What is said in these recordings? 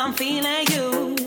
I'm feeling you.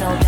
What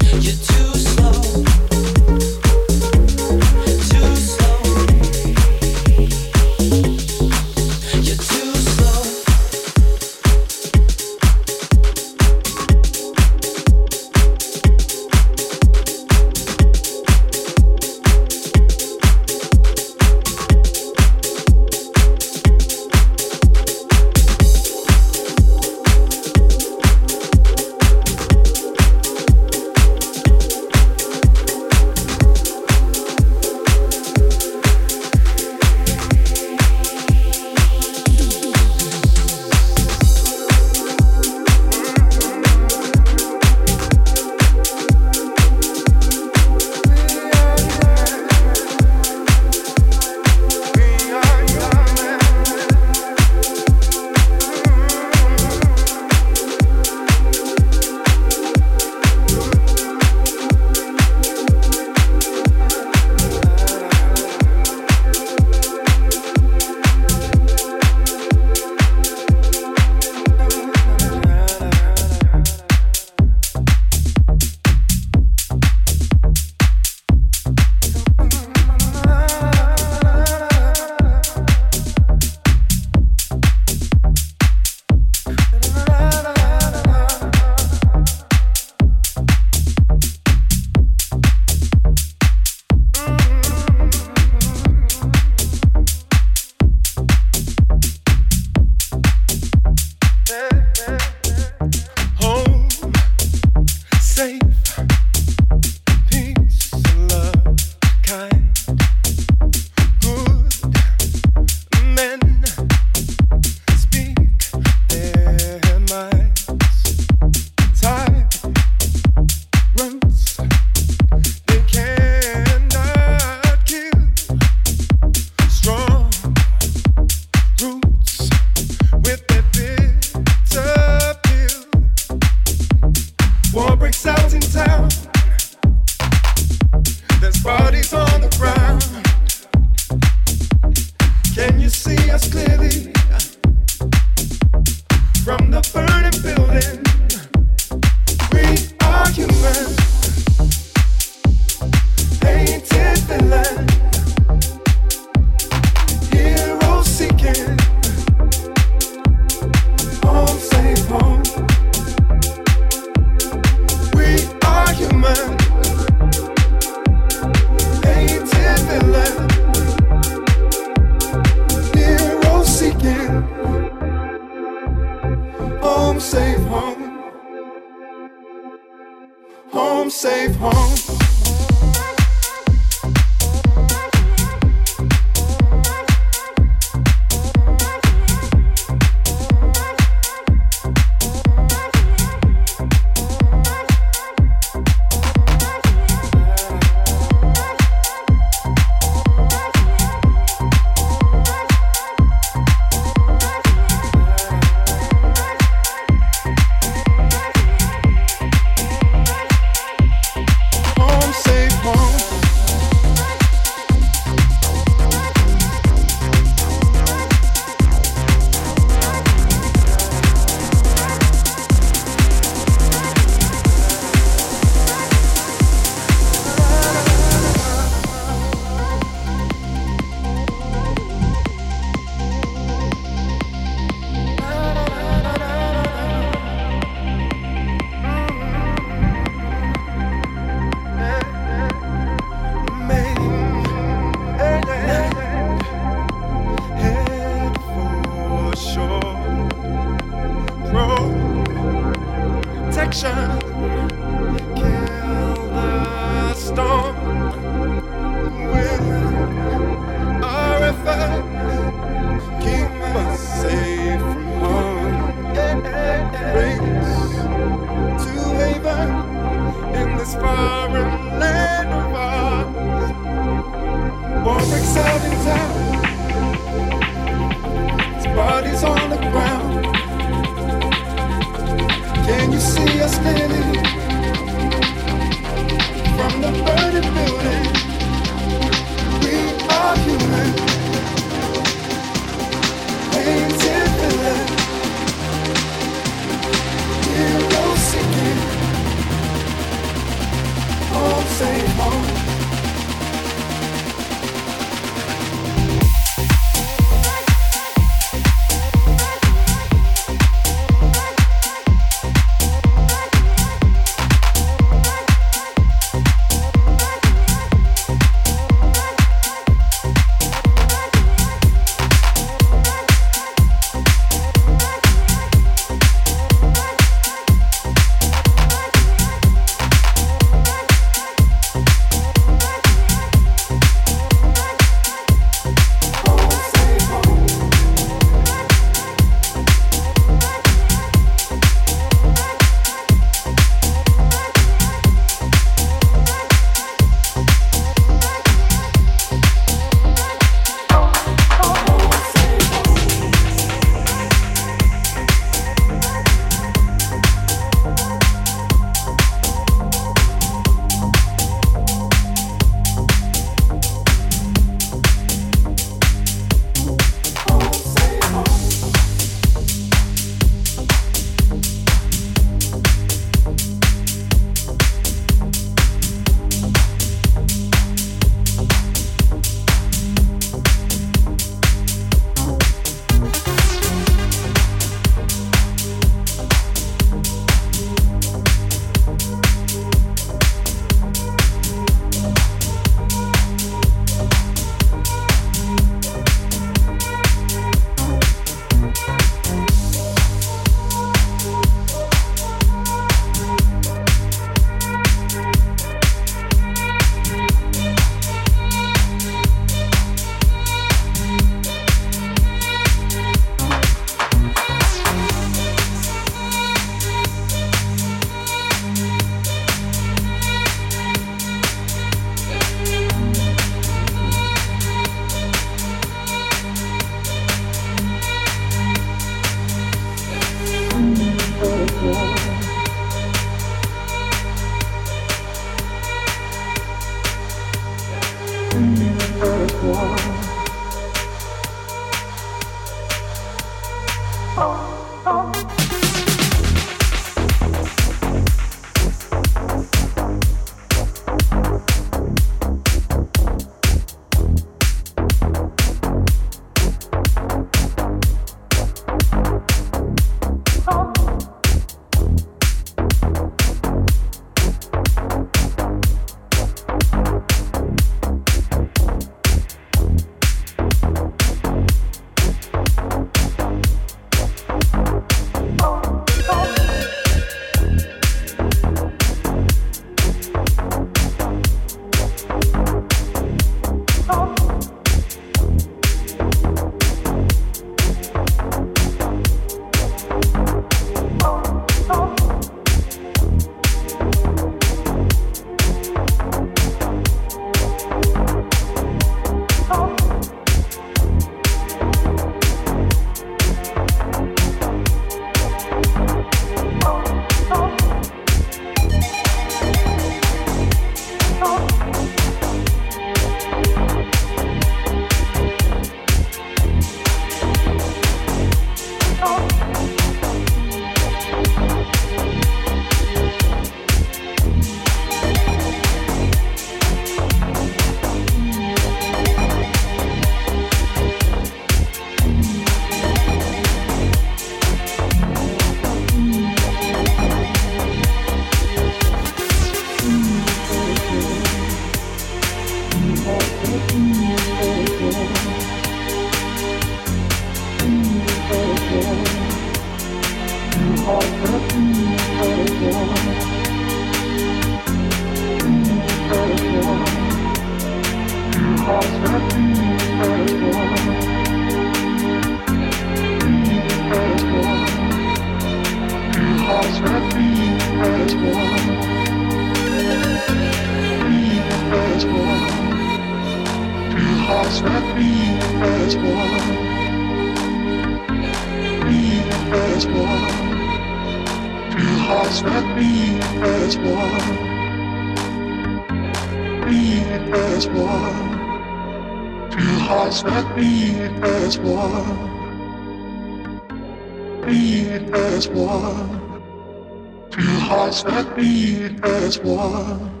as one. Two hearts that beat as one.